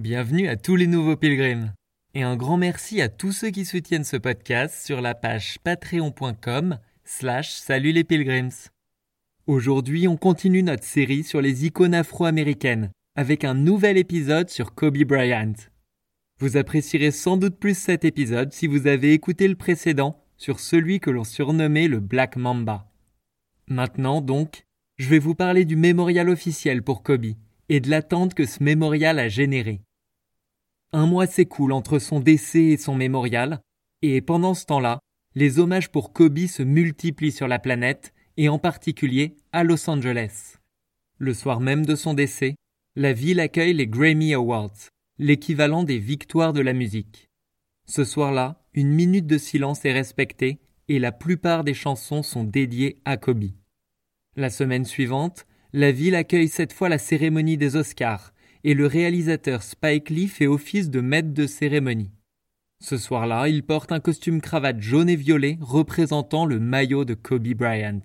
Bienvenue à tous les nouveaux pilgrims. Et un grand merci à tous ceux qui soutiennent ce podcast sur la page patreon.com slash salut les pilgrims. Aujourd'hui, on continue notre série sur les icônes afro-américaines avec un nouvel épisode sur Kobe Bryant. Vous apprécierez sans doute plus cet épisode si vous avez écouté le précédent sur celui que l'on surnommait le Black Mamba. Maintenant donc, je vais vous parler du mémorial officiel pour Kobe et de l'attente que ce mémorial a généré. Un mois s'écoule entre son décès et son mémorial, et pendant ce temps-là, les hommages pour Kobe se multiplient sur la planète, et en particulier à Los Angeles. Le soir même de son décès, la ville accueille les Grammy Awards, l'équivalent des victoires de la musique. Ce soir-là, une minute de silence est respectée et la plupart des chansons sont dédiées à Kobe. La semaine suivante, la ville accueille cette fois la cérémonie des Oscars et le réalisateur Spike Lee fait office de maître de cérémonie. Ce soir-là, il porte un costume cravate jaune et violet représentant le maillot de Kobe Bryant.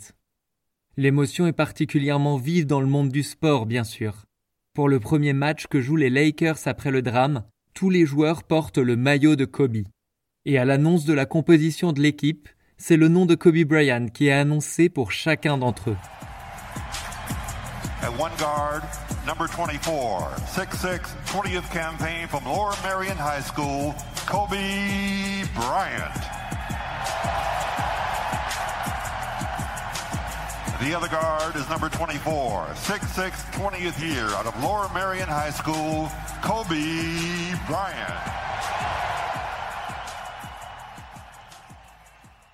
L'émotion est particulièrement vive dans le monde du sport, bien sûr. Pour le premier match que jouent les Lakers après le drame, tous les joueurs portent le maillot de Kobe. Et à l'annonce de la composition de l'équipe, c'est le nom de Kobe Bryant qui est annoncé pour chacun d'entre eux. At one guard, number 24, 6'6", 20th campaign from Lower Marion High School, Kobe Bryant. The other guard is number 24, 6'6", 20th year out of Lower Marion High School, Kobe Bryant.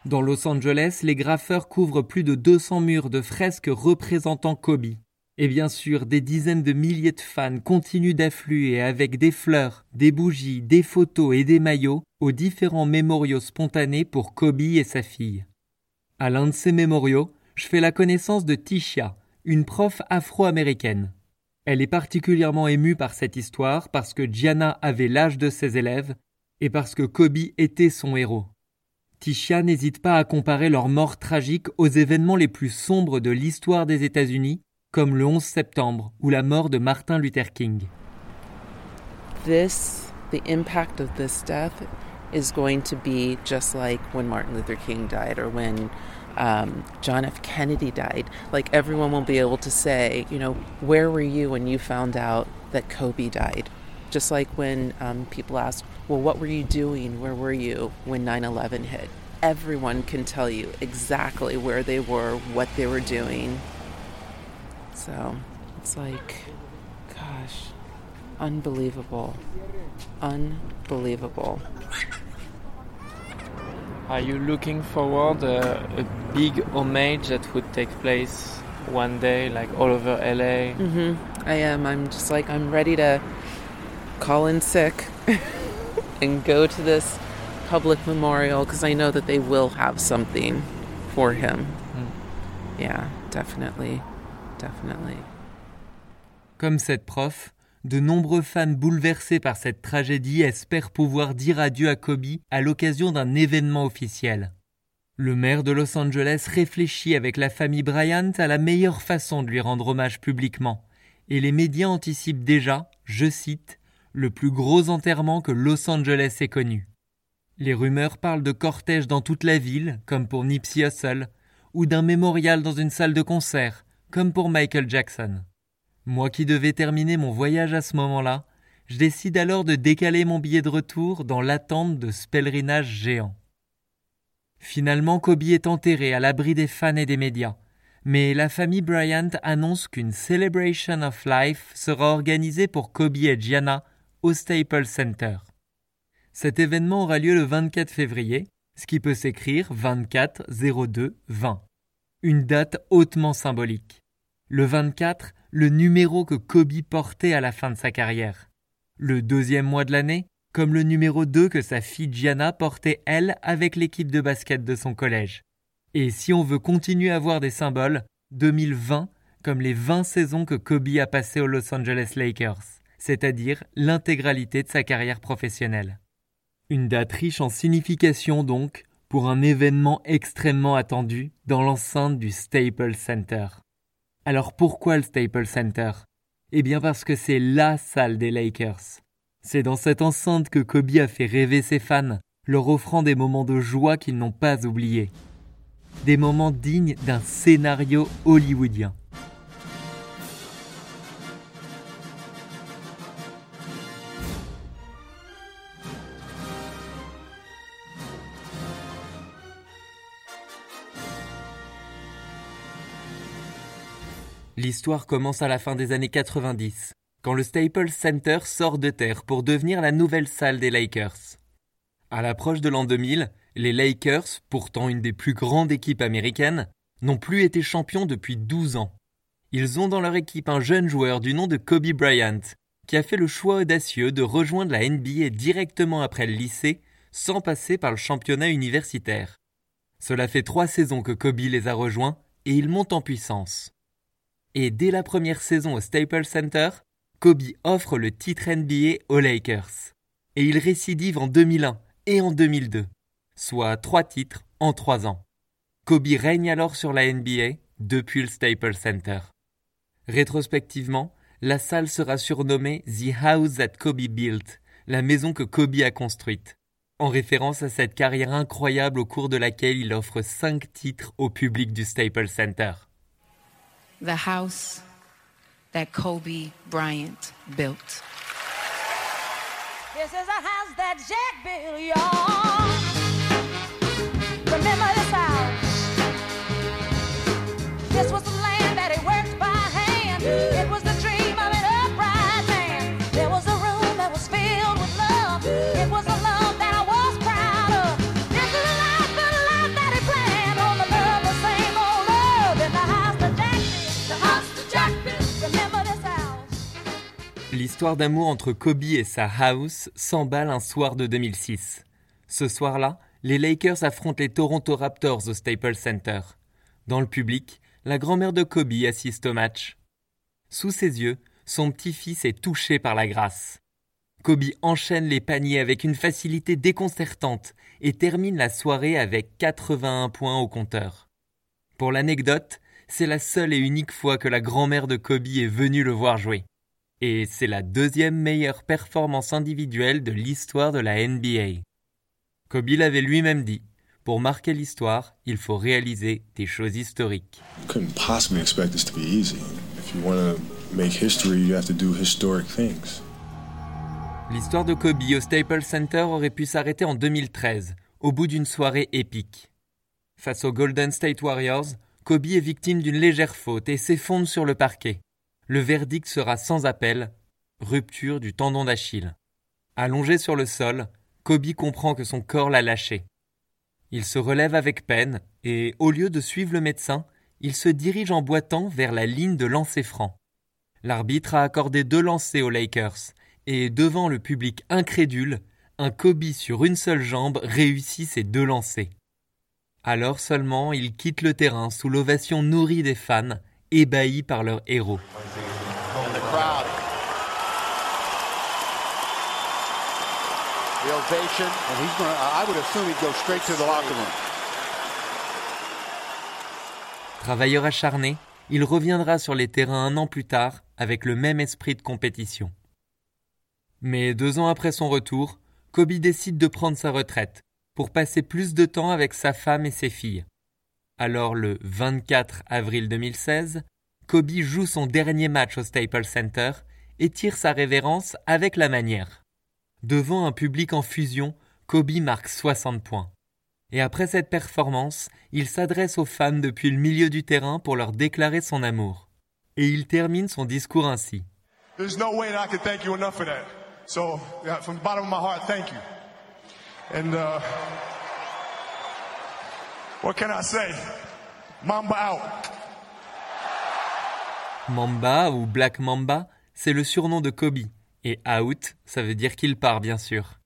Dans Los Angeles, les graffeurs couvrent plus de 200 murs de fresques représentant Kobe. Et bien sûr, des dizaines de milliers de fans continuent d'affluer avec des fleurs, des bougies, des photos et des maillots aux différents mémoriaux spontanés pour Kobe et sa fille. À l'un de ces mémoriaux, je fais la connaissance de Tisha, une prof afro-américaine. Elle est particulièrement émue par cette histoire parce que Gianna avait l'âge de ses élèves et parce que Kobe était son héros. Tisha n'hésite pas à comparer leur mort tragique aux événements les plus sombres de l'histoire des États-Unis, comme le 11 septembre ou la mort de Martin Luther King. This, the impact of this death is going to be just like when Martin Luther King died or when um, John F. Kennedy died. Like everyone will be able to say, you know, where were you when you found out that Kobe died? Just like when um, people ask, well, what were you doing? Where were you when 9 11 hit? Everyone can tell you exactly where they were, what they were doing. So it's like, gosh, unbelievable. Unbelievable. Are you looking forward uh, a big homage that would take place one day, like all over LA? Mm-hmm. I am. I'm just like, I'm ready to call in sick and go to this public memorial because I know that they will have something for him. Yeah, definitely. Comme cette prof, de nombreux fans bouleversés par cette tragédie espèrent pouvoir dire adieu à Kobe à l'occasion d'un événement officiel. Le maire de Los Angeles réfléchit avec la famille Bryant à la meilleure façon de lui rendre hommage publiquement, et les médias anticipent déjà, je cite, le plus gros enterrement que Los Angeles ait connu. Les rumeurs parlent de cortèges dans toute la ville, comme pour Nipsey Hussle, ou d'un mémorial dans une salle de concert, comme pour Michael Jackson. Moi qui devais terminer mon voyage à ce moment-là, Je décide alors de décaler mon billet de retour dans l'attente de ce pèlerinage géant. Finalement, Kobe est enterré à l'abri des fans et des médias, mais la famille Bryant annonce qu'une Celebration of Life sera organisée pour Kobe et Gianna au Staples Center. Cet événement aura lieu le 24 février, ce qui peut s'écrire 24 02 20. Une date hautement symbolique. Le 24, le numéro que Kobe portait à la fin de sa carrière. Le deuxième mois de l'année, comme le numéro 2 que sa fille Gianna portait elle avec l'équipe de basket de son collège. Et si on veut continuer à voir des symboles, 2020 comme les 20 saisons que Kobe a passées aux Los Angeles Lakers, c'est-à-dire l'intégralité de sa carrière professionnelle. Une date riche en signification donc, pour un événement extrêmement attendu dans l'enceinte du Staples Center. Alors pourquoi le Staples Center? Eh bien parce que c'est LA salle des Lakers. C'est dans cette enceinte que Kobe a fait rêver ses fans, leur offrant des moments de joie qu'ils n'ont pas oubliés. Des moments dignes d'un scénario hollywoodien. L'histoire commence à la fin des années 90, quand le Staples Center sort de terre pour devenir la nouvelle salle des Lakers. À l'approche de l'an 2000, les Lakers, pourtant une des plus grandes équipes américaines, n'ont plus été champions depuis 12 ans. Ils ont dans leur équipe un jeune joueur du nom de Kobe Bryant, qui a fait le choix audacieux de rejoindre la NBA directement après le lycée, sans passer par le championnat universitaire. Cela fait trois saisons que Kobe les a rejoints et il monte en puissance. Et dès la première saison au Staples Center, Kobe offre le titre NBA aux Lakers. Et il récidive en 2001 et en 2002, soit trois titres en trois ans. Kobe règne alors sur la NBA depuis le Staples Center. Rétrospectivement, la salle sera surnommée The House that Kobe Built, la maison que Kobe a construite, en référence à cette carrière incroyable au cours de laquelle il offre cinq titres au public du Staples Center. The house that Kobe Bryant built. This is a house that Jack built, y'all. Remember this house? L'histoire d'amour entre Kobe et sa house s'emballe un soir de 2006. Ce soir-là, les Lakers affrontent les Toronto Raptors au Staples Center. Dans le public, la grand-mère de Kobe assiste au match. Sous ses yeux, son petit-fils est touché par la grâce. Kobe enchaîne les paniers avec une facilité déconcertante et termine la soirée avec 81 points au compteur. Pour l'anecdote, c'est la seule et unique fois que la grand-mère de Kobe est venue le voir jouer. Et c'est la deuxième meilleure performance individuelle de l'histoire de la NBA. Kobe l'avait lui-même dit, pour marquer l'histoire, il faut réaliser des choses historiques. couldn't possibly expect this to be easy. If you want to make history, you have to do historic things. L'histoire de Kobe au Staples Center aurait pu s'arrêter en 2013, au bout d'une soirée épique. Face aux Golden State Warriors, Kobe est victime d'une légère faute et s'effondre sur le parquet. Le verdict sera sans appel, rupture du tendon d'Achille. Allongé sur le sol, Kobe comprend que son corps l'a lâché. Il se relève avec peine et, au lieu de suivre le médecin, il se dirige en boitant vers la ligne de lancer franc. L'arbitre a accordé deux lancers aux Lakers et, devant le public incrédule, un Kobe sur une seule jambe réussit ses deux lancers. Alors seulement il quitte le terrain sous l'ovation nourrie des fans, ébahis par leur héros. Travailleur acharné, il reviendra sur les terrains un an plus tard avec le même esprit de compétition. Mais deux ans après son retour, Kobe décide de prendre sa retraite pour passer plus de temps avec sa femme et ses filles. Alors le 24 avril 2016, Kobe joue son dernier match au Staples Center et tire sa révérence avec la manière. Devant un public en fusion, Kobe marque 60 points. Et après cette performance, il s'adresse aux fans depuis le milieu du terrain pour leur déclarer son amour. Et il termine son discours ainsi. There's no way I can thank you enough for that. So, from the bottom of my heart, thank you. And uh, what can I say? Mamba out. Mamba ou Black Mamba, c'est le surnom de Kobe. Et out, ça veut dire qu'il part, bien sûr.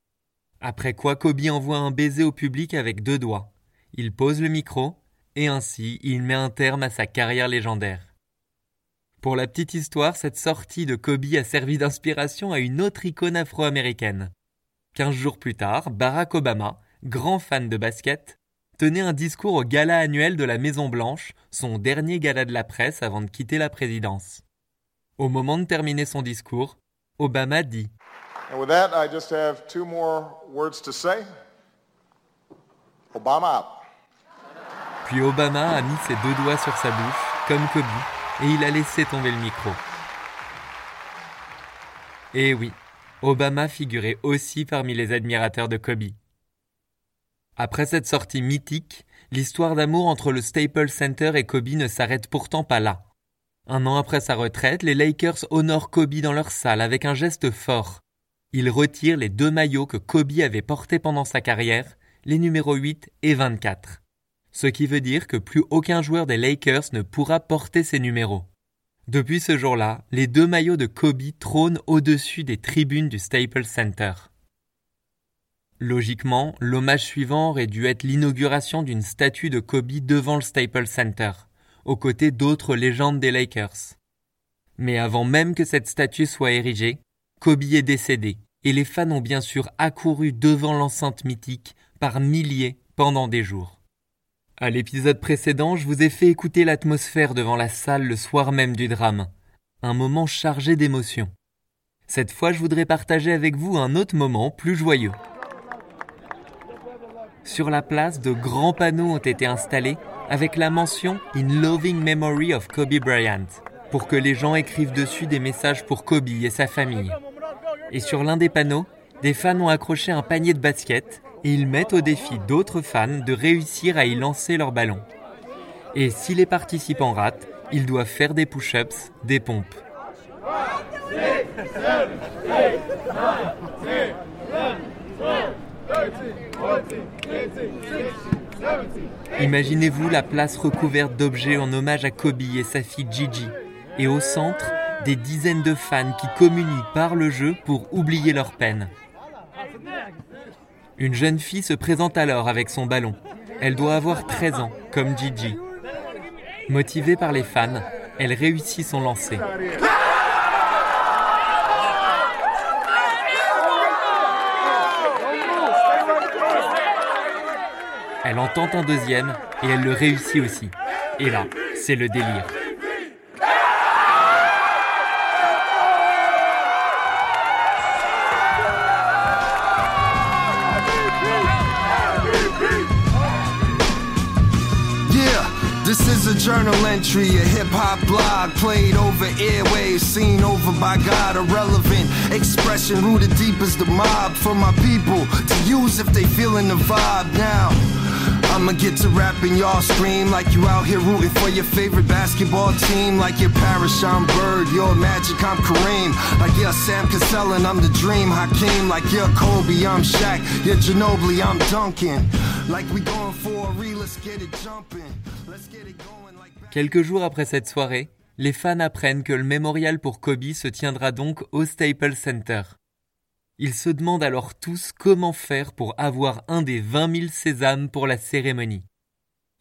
Après quoi, Kobe envoie un baiser au public avec deux doigts. Il pose le micro, et ainsi, il met un terme à sa carrière légendaire. Pour la petite histoire, cette sortie de Kobe a servi d'inspiration à une autre icône afro-américaine. Quinze jours plus tard, Barack Obama, grand fan de basket, tenait un discours au gala annuel de la Maison Blanche, son dernier gala de la presse avant de quitter la présidence. Au moment de terminer son discours, Obama dit And with that, I just have two more words to say. Obama out. Puis Obama a mis ses deux doigts sur sa bouche, comme Kobe, et il a laissé tomber le micro. Et oui, Obama figurait aussi parmi les admirateurs de Kobe. Après cette sortie mythique, l'histoire d'amour entre le Staples Center et Kobe ne s'arrête pourtant pas là. Un an après sa retraite, les Lakers honorent Kobe dans leur salle avec un geste fort. Ils retirent les deux maillots que Kobe avait portés pendant sa carrière, les numéros 8 et 24. Ce qui veut dire que plus aucun joueur des Lakers ne pourra porter ces numéros. Depuis ce jour-là, les deux maillots de Kobe trônent au-dessus des tribunes du Staples Center. Logiquement, l'hommage suivant aurait dû être l'inauguration d'une statue de Kobe devant le Staples Center, aux côtés d'autres légendes des Lakers. Mais avant même que cette statue soit érigée, Kobe est décédé, et les fans ont bien sûr accouru devant l'enceinte mythique par milliers pendant des jours. À l'épisode précédent, je vous ai fait écouter l'atmosphère devant la salle le soir même du drame, un moment chargé d'émotions. Cette fois, je voudrais partager avec vous un autre moment plus joyeux. Sur la place, de grands panneaux ont été installés avec la mention In Loving Memory of Kobe Bryant, pour que les gens écrivent dessus des messages pour Kobe et sa famille. Et sur l'un des panneaux, des fans ont accroché un panier de basket et ils mettent au défi d'autres fans de réussir à y lancer leur ballon. Et si les participants ratent, ils doivent faire des push-ups, des pompes. Imaginez-vous la place recouverte d'objets en hommage à Kobe et sa fille Gigi, et au centre, des dizaines de fans qui communient par le jeu pour oublier leur peine. Une jeune fille se présente alors avec son ballon. Elle doit avoir 13 ans, comme Gigi. Motivée par les fans, elle réussit son lancer. Elle en tente un deuxième et elle le réussit aussi. Et là, c'est le délire. This is a journal entry, a hip hop blog played over airwaves, seen over by God, a relevant expression rooted deep as the mob for my people to use if they feeling the vibe now. I'ma get to rapping, y'all scream like you out here rooting for your favorite basketball team. Like you're Paris, I'm Bird, you're Magic, I'm Kareem. Like you're Sam Cassell and I'm the Dream Hakeem. Like you're Kobe, I'm Shaq, you're Ginobili, I'm Duncan. Like we going for a real, let's get it jumping. Let's get it going like Quelques jours après cette soirée, les fans apprennent que le mémorial pour Kobe se tiendra donc au Staples Center. Ils se demandent alors tous comment faire pour avoir un des 20 000 sésames pour la cérémonie.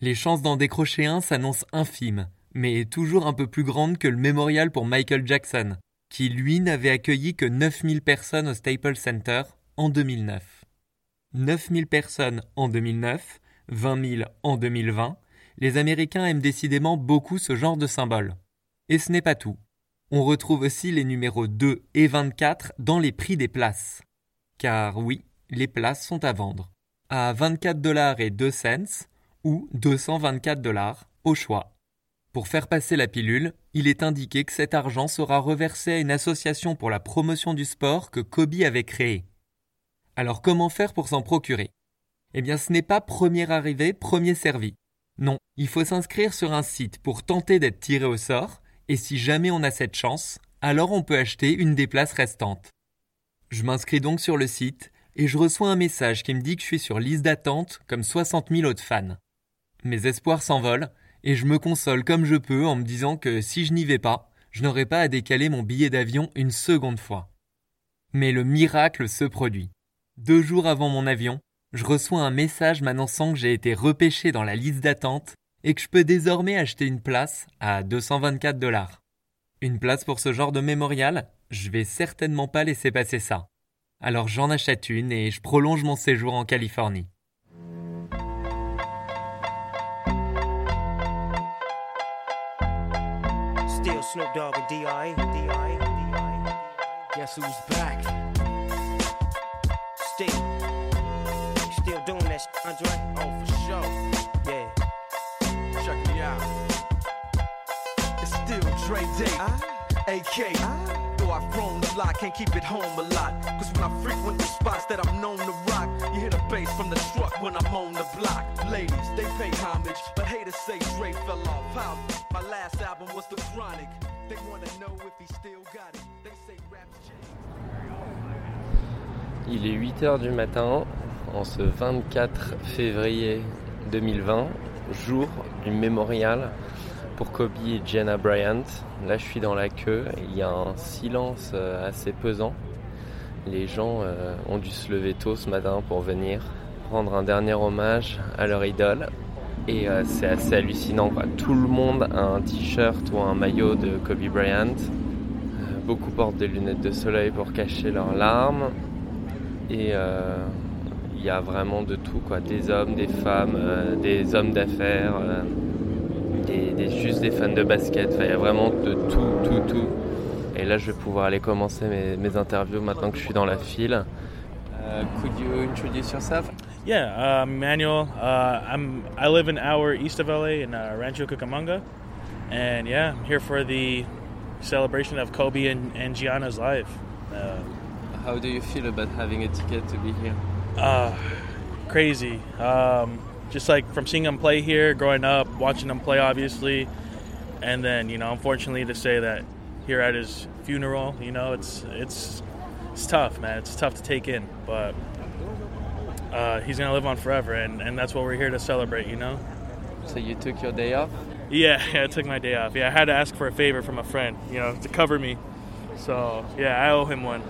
Les chances d'en décrocher un s'annoncent infimes, mais toujours un peu plus grandes que le mémorial pour Michael Jackson, qui lui n'avait accueilli que 9 000 personnes au Staples Center en 2009. 9 000 personnes en 2009, 20 000 en 2020, les Américains aiment décidément beaucoup ce genre de symbole. Et ce n'est pas tout. On retrouve aussi les numéros 2 et 24 dans les prix des places. Car oui, les places sont à vendre. À 24 dollars et 2 cents ou 224 dollars au choix. Pour faire passer la pilule, il est indiqué que cet argent sera reversé à une association pour la promotion du sport que Kobe avait créée. Alors comment faire pour s'en procurer? Eh bien ce n'est pas premier arrivé, premier servi. Non, il faut s'inscrire sur un site pour tenter d'être tiré au sort, et si jamais on a cette chance, alors on peut acheter une des places restantes. Je m'inscris donc sur le site, et je reçois un message qui me dit que je suis sur liste d'attente comme 60 000 autres fans. Mes espoirs s'envolent, et je me console comme je peux en me disant que si je n'y vais pas, je n'aurai pas à décaler mon billet d'avion une seconde fois. Mais le miracle se produit. Deux jours avant mon avion, je reçois un message m'annonçant que j'ai été repêché dans la liste d'attente et que je peux désormais acheter une place à 224 dollars. Une place pour ce genre de mémorial, je vais certainement pas laisser passer ça. Alors j'en achète une et je prolonge mon séjour en Californie. Day, AK. Though I've grown a lot, can't keep it home a lot. Cause when I frequent the spots that I'm known to rock, you hear the bass from the truck when I'm on the block. Ladies, they pay homage, but say fell off. My last album was The Chronic. They know if he still got it. They say rap's Il est 8h du matin, en ce 24 février 2020, jour du mémorial pour Kobe et Jenna Bryant. Là, je suis dans la queue, il y a un silence euh, assez pesant. Les gens euh, ont dû se lever tôt ce matin pour venir rendre un dernier hommage à leur idole. Et euh, c'est assez hallucinant. Tout le monde a un t-shirt ou un maillot de Kobe Bryant. Beaucoup portent des lunettes de soleil pour cacher leurs larmes. Et il y a vraiment de tout. Des hommes, des femmes, des hommes d'affaires, des, des- juste des fans de basket. Enfin, il y a vraiment de tout, tout, tout. Et là, je vais pouvoir aller commencer mes, mes interviews maintenant que je suis dans la file. Uh, could you introduce yourself? Yeah, uh, Manuel. Uh, I'm I live an hour east of LA in uh, Rancho Cucamonga, and yeah, I'm here for the celebration of Kobe and, and Gianna's life. Uh, How do you feel about having a ticket to be here? uh, crazy. Um, just like from seeing him play here, growing up, watching him play, obviously, and then you know, unfortunately, to say that here at his funeral, you know, it's it's it's tough, man. It's tough to take in, but uh, he's gonna live on forever, and, and that's what we're here to celebrate, you know. So you took your day off? Yeah, yeah, I took my day off. Yeah, I had to ask for a favor from a friend, you know, to cover me. So yeah, I owe him one.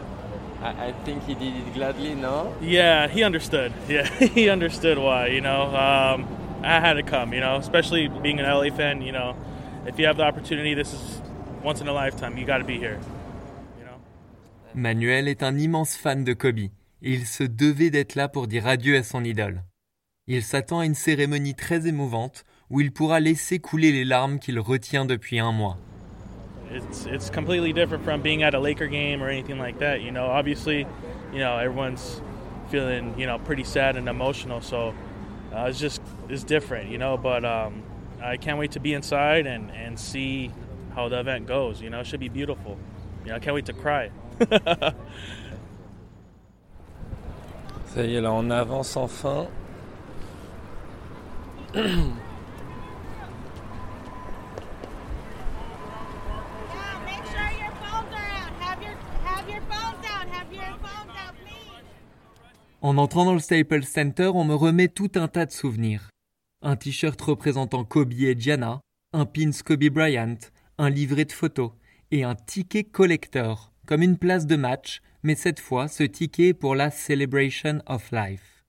I, I think he did it gladly, no? Yeah, he understood. Yeah, he understood why. You know, um, I had to come. You know, especially being an LA fan. You know, if you have the opportunity, this is once in a lifetime. You got to be here. Manuel est un immense fan de Kobe et il se devait d'être là pour dire adieu à son idole. Il s'attend à une cérémonie très émouvante où il pourra laisser couler les larmes qu'il retient depuis un mois. It's it's completely different from being at a Laker game or anything like that. You know, obviously, you know everyone's feeling you know pretty sad and emotional. So uh, it's just it's different. You know, but um, I can't wait to be inside and and see how the event goes. You know, it should be beautiful. You know, I can't wait to cry. Ça y est, là, on avance enfin. En entrant dans le Staples Center, on me remet tout un tas de souvenirs. Un t-shirt représentant Kobe et Gianna, un pins Kobe Bryant, un livret de photos et un ticket collector, comme une place de match, mais cette fois ce ticket pour la Celebration of Life.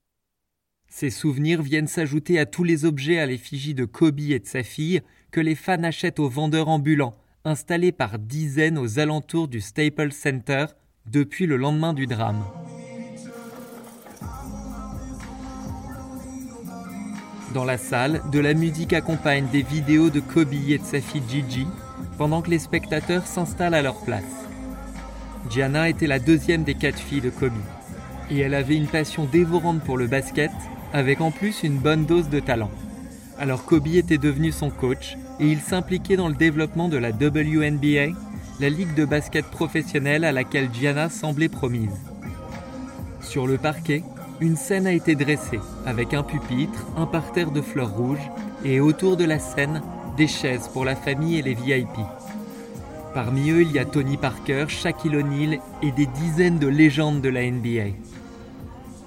Ces souvenirs viennent s'ajouter à tous les objets à l'effigie de Kobe et de sa fille que les fans achètent aux vendeurs ambulants, installés par dizaines aux alentours du Staples Center depuis le lendemain du drame. Dans la salle, de la musique accompagne des vidéos de Kobe et de sa fille Gigi, pendant que les spectateurs s'installent à leur place. Gianna était la deuxième des quatre filles de Kobe, et elle avait une passion dévorante pour le basket, avec en plus une bonne dose de talent. Alors Kobe était devenu son coach, et il s'impliquait dans le développement de la WNBA, la ligue de basket professionnelle à laquelle Gianna semblait promise. Sur le parquet, une scène a été dressée avec un pupitre, un parterre de fleurs rouges et autour de la scène, des chaises pour la famille et les VIP. Parmi eux, il y a Tony Parker, Shaquille O'Neal et des dizaines de légendes de la NBA.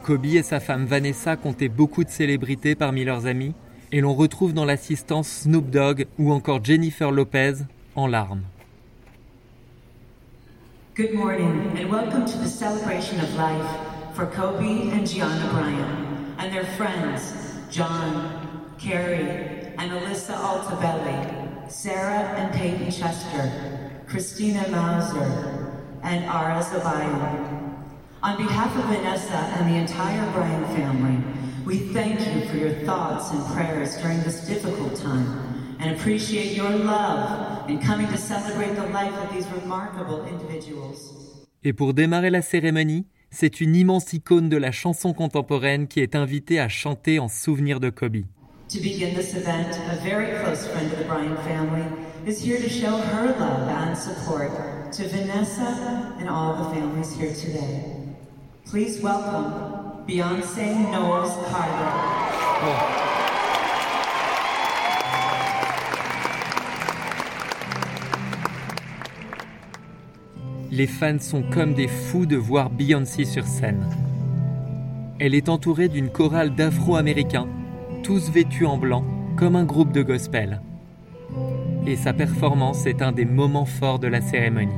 Kobe et sa femme Vanessa comptaient beaucoup de célébrités parmi leurs amis et l'on retrouve dans l'assistance Snoop Dogg ou encore Jennifer Lopez en larmes. For Kobe and Gianna Bryan and their friends John, Carrie, and Alyssa Altabelli, Sarah and Peyton Chester, Christina Mauser, and Ara Zabayo. On behalf of Vanessa and the entire Bryan family, we thank you for your thoughts and prayers during this difficult time and appreciate your love in coming to celebrate the life of these remarkable individuals. Et pour démarrer la cérémonie, c'est une immense icône de la chanson contemporaine qui est invitée à chanter en souvenir de Kobe. To begin this event, a very close friend of the Bryant family is here to show her love and support to Vanessa and all the families here today. Please welcome Beyonce Knowles Carter. Les fans sont comme des fous de voir Beyoncé sur scène. Elle est entourée d'une chorale d'Afro-Américains, tous vêtus en blanc, comme un groupe de gospel. Et sa performance est un des moments forts de la cérémonie.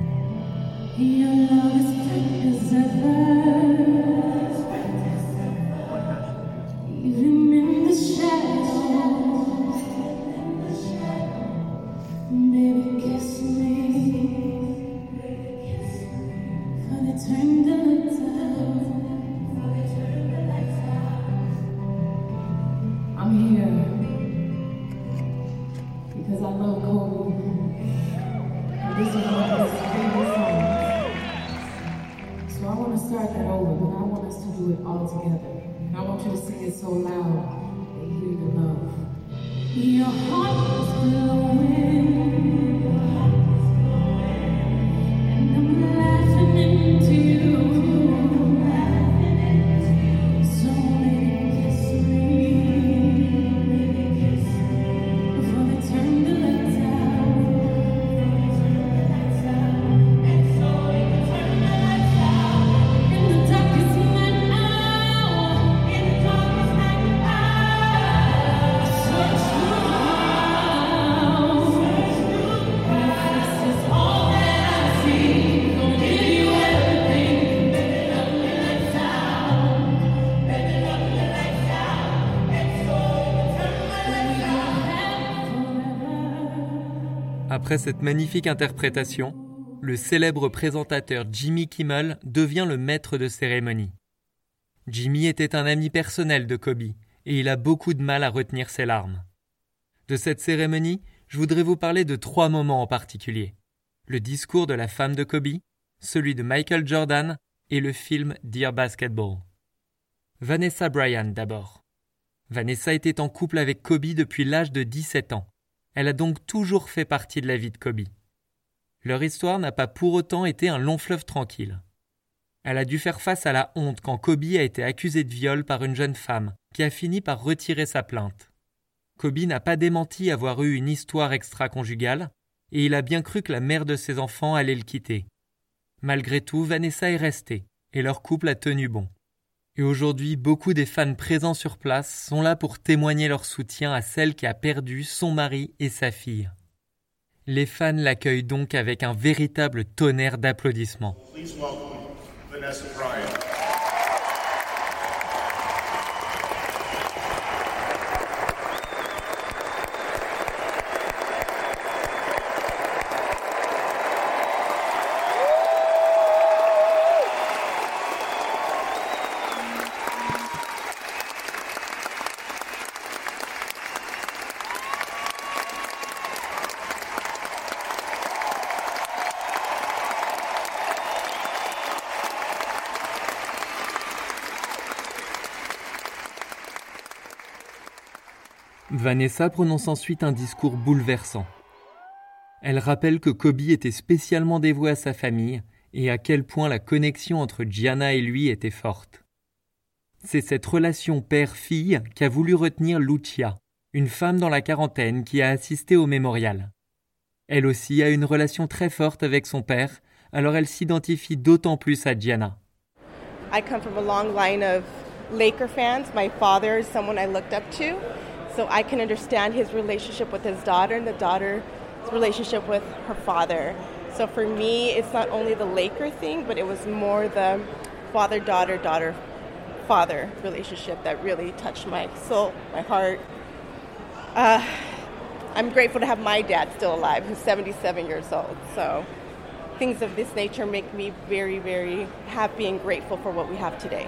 All together. And I want you to sing it so loud they hear the love. Your heart Après cette magnifique interprétation, le célèbre présentateur Jimmy Kimmel devient le maître de cérémonie. Jimmy était un ami personnel de Kobe et il a beaucoup de mal à retenir ses larmes. De cette cérémonie, je voudrais vous parler de trois moments en particulier. Le discours de la femme de Kobe, celui de Michael Jordan et le film Dear Basketball. Vanessa Bryan d'abord. Vanessa était en couple avec Kobe depuis l'âge de 17 ans. Elle a donc toujours fait partie de la vie de Kobe. Leur histoire n'a pas pour autant été un long fleuve tranquille. Elle a dû faire face à la honte quand Kobe a été accusé de viol par une jeune femme qui a fini par retirer sa plainte. Kobe n'a pas démenti avoir eu une histoire extra-conjugale et il a bien cru que la mère de ses enfants allait le quitter. Malgré tout, Vanessa est restée et leur couple a tenu bon. Et aujourd'hui, beaucoup des fans présents sur place sont là pour témoigner leur soutien à celle qui a perdu son mari et sa fille. Les fans l'accueillent donc avec un véritable tonnerre d'applaudissements. Vanessa prononce ensuite un discours bouleversant. Elle rappelle que Kobe était spécialement dévoué à sa famille et à quel point la connexion entre Gianna et lui était forte. C'est cette relation père-fille qu'a voulu retenir Lucia, une femme dans la quarantaine qui a assisté au mémorial. Elle aussi a une relation très forte avec son père, alors elle s'identifie d'autant plus à Gianna. I come from a long line of Laker fans. My father is someone I looked up to, so I can understand his relationship with his daughter and the daughter's relationship with her father. So for me, it's not only the Laker thing, but it was more the father daughter daughter father relationship that really touched my soul, my heart. Uh, I'm grateful to have my dad still alive, who's 77 years old. So things of this nature make me very, very happy and grateful for what we have today.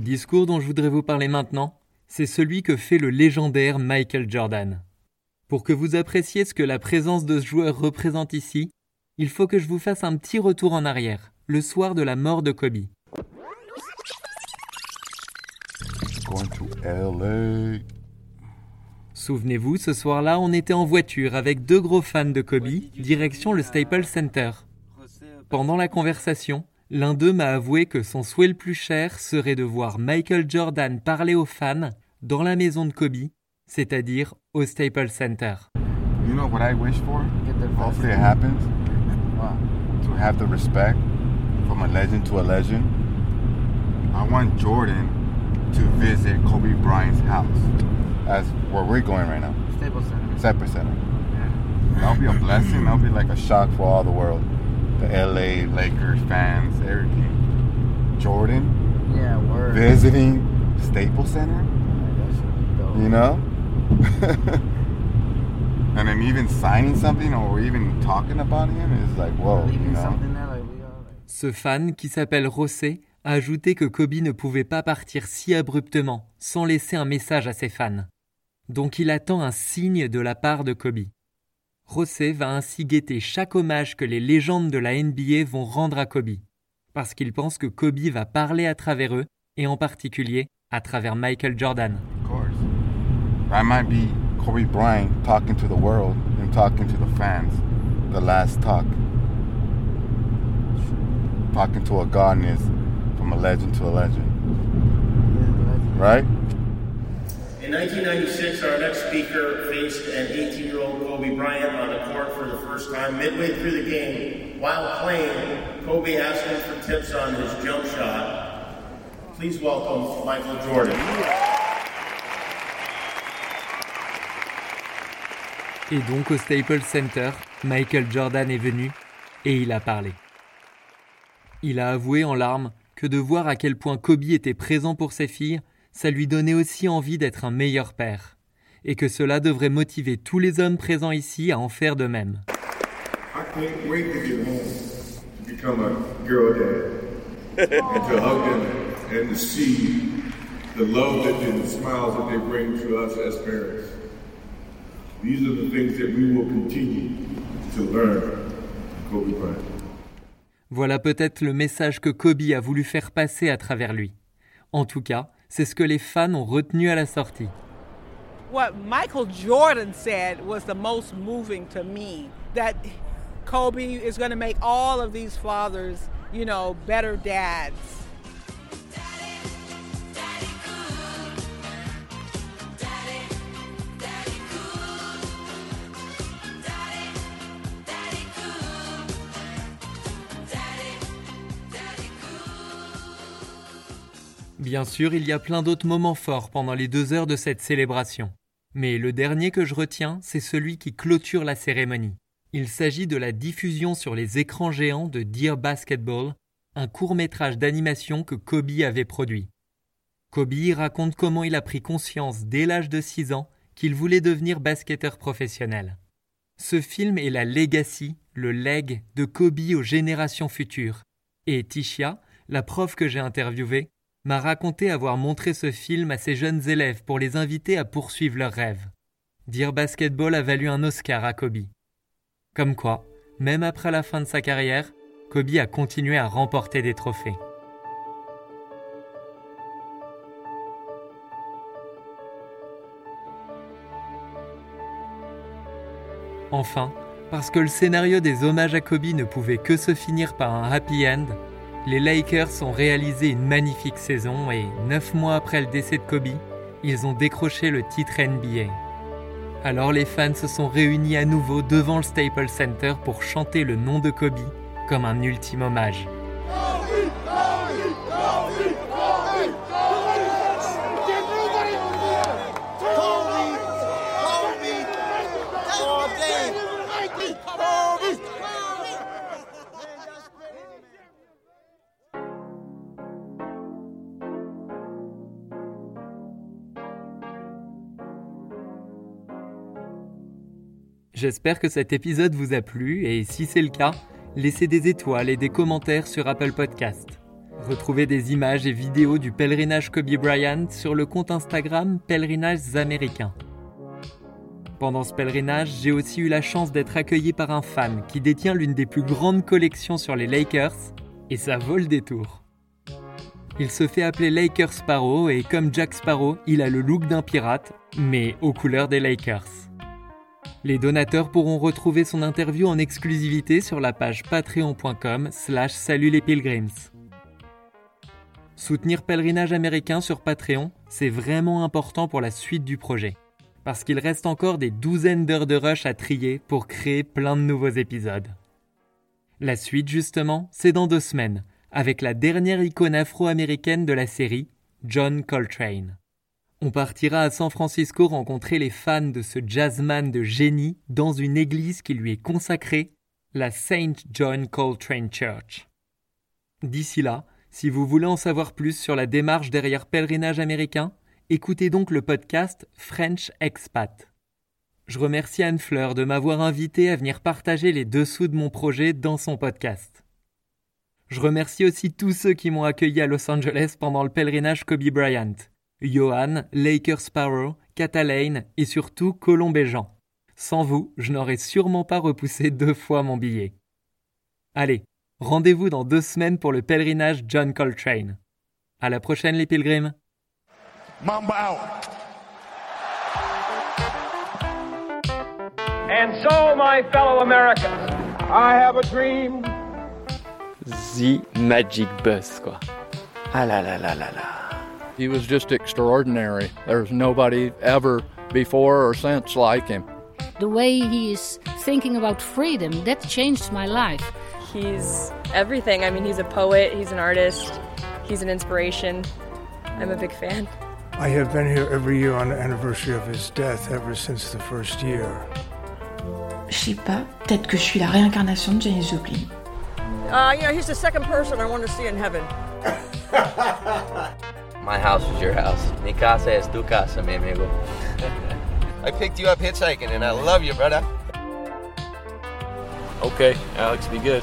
Le discours dont je voudrais vous parler maintenant, c'est celui que fait le légendaire Michael Jordan. Pour que vous appréciez ce que la présence de ce joueur représente ici, il faut que je vous fasse un petit retour en arrière, le soir de la mort de Kobe. Souvenez-vous, ce soir-là, on était en voiture avec deux gros fans de Kobe, direction le Staples Center. Pendant la conversation, l'un d'eux m'a avoué que son souhait le plus cher serait de voir Michael Jordan parler aux fans dans la maison de Kobe, c'est-à-dire au Staples Center. You know what I wish for? Hopefully it happens. To have the respect from a legend to a legend. I want Jordan to visit Kobe Bryant's house. That's where we're going right now. Staples Center. Staples Center. That'll be a blessing. That'll be like a shock for all the world. The LA Lakers fans, everything. Jordan? Yeah, word. visiting Staples Center? You know? and then even signing something or even talking about him is like, whoa, you Leaving know? something there like we are. Ce fan, qui s'appelle Rossé, a ajouté que Kobe ne pouvait pas partir si abruptement, sans laisser un message à ses fans. Donc il attend un signe de la part de Kobe. Rossé va ainsi guetter chaque hommage que les légendes de la NBA vont rendre à Kobe, parce qu'il pense que Kobe va parler à travers eux, et en particulier à travers Michael Jordan. Of course. I might be Kobe Bryant talking to the world and talking to the fans. The last talk. Talking to a godness from a legend to a legend. Right? In 1996, our next speaker faced an 18 year old Kobe Bryant on the court for the first time. Midway through the game, while playing, Kobe asked him for tips on his jump shot. Please welcome Michael Jordan. Et donc au Staples Center, Michael Jordan est venu et il a parlé. Il a avoué en larmes que de voir à quel point Kobe était présent pour ses filles, ça lui donnait aussi envie d'être un meilleur père, et que cela devrait motiver tous les hommes présents ici à en faire de même. I can't wait to get home to become a girl dad and to hug them and to see the love that and the smiles that they bring to us as parents. These are the things that we will continue to learn from Kobe Bryant. Voilà peut-être le message que Kobe a voulu faire passer à travers lui. En tout cas, c'est ce que les fans ont retenu à la sortie. what Michael Jordan said was the most moving to me that Kobe is going to make all of these fathers, you know, better dads. Bien sûr, il y a plein d'autres moments forts pendant les deux heures de cette célébration. Mais le dernier que je retiens, c'est celui qui clôture la cérémonie. Il s'agit de la diffusion sur les écrans géants de Dear Basketball, un court métrage d'animation que Kobe avait produit. Kobe raconte comment il a pris conscience dès l'âge de 6 ans qu'il voulait devenir basketteur professionnel. Ce film est la legacy, le leg de Kobe aux générations futures. Et Tisha, la prof que j'ai interviewée, m'a raconté avoir montré ce film à ses jeunes élèves pour les inviter à poursuivre leurs rêves. Dire basketball a valu un Oscar à Kobe. Comme quoi, même après la fin de sa carrière, Kobe a continué à remporter des trophées. Enfin, parce que le scénario des hommages à Kobe ne pouvait que se finir par un happy end, les Lakers ont réalisé une magnifique saison et, neuf mois après le décès de Kobe, ils ont décroché le titre NBA. Alors les fans se sont réunis à nouveau devant le Staples Center pour chanter le nom de Kobe comme un ultime hommage. J'espère que cet épisode vous a plu et si c'est le cas, laissez des étoiles et des commentaires sur Apple Podcast. Retrouvez des images et vidéos du pèlerinage Kobe Bryant sur le compte Instagram Pèlerinages Américains. Pendant ce pèlerinage, j'ai aussi eu la chance d'être accueilli par un fan qui détient l'une des plus grandes collections sur les Lakers et ça vole des tours. Il se fait appeler Laker Sparrow et comme Jack Sparrow, il a le look d'un pirate, mais aux couleurs des Lakers. Les donateurs pourront retrouver son interview en exclusivité sur la page patreon.com slash salut les pilgrims. Soutenir Pèlerinage américain sur Patreon, c'est vraiment important pour la suite du projet. Parce qu'il reste encore des douzaines d'heures de rush à trier pour créer plein de nouveaux épisodes. La suite justement, c'est dans deux semaines, avec la dernière icône afro-américaine de la série, John Coltrane. On partira à San Francisco rencontrer les fans de ce jazzman de génie dans une église qui lui est consacrée, la Saint John Coltrane Church. D'ici là, si vous voulez en savoir plus sur la démarche derrière Pèlerinage américain, écoutez donc le podcast French Expat. Je remercie Anne Fleur de m'avoir invité à venir partager les dessous de mon projet dans son podcast. Je remercie aussi tous ceux qui m'ont accueilli à Los Angeles pendant le pèlerinage Kobe Bryant. Johan, Laker Sparrow, Catalane et surtout Colombe et Jean. Sans vous, je n'aurais sûrement pas repoussé deux fois mon billet. Allez, rendez-vous dans deux semaines pour le pèlerinage John Coltrane. À la prochaine les pilgrims. Mamba out. And so, my fellow Americans, I have a dream. The Magic Bus, quoi. Ah là là là là là. He was just extraordinary. There's nobody ever before or since like him. The way he is thinking about freedom, that changed my life. He's everything. I mean, he's a poet, he's an artist, he's an inspiration. I'm a big fan. I have been here every year on the anniversary of his death ever since the first year. Je sais pas, peut-être que je suis la réincarnation de Janis Joplin. Uh, you know, he's the second person I want to see in heaven. My house is your house. Mi casa es tu casa, mi amigo. I picked you up hitchhiking and I love you, brother. Okay, Alex, be good.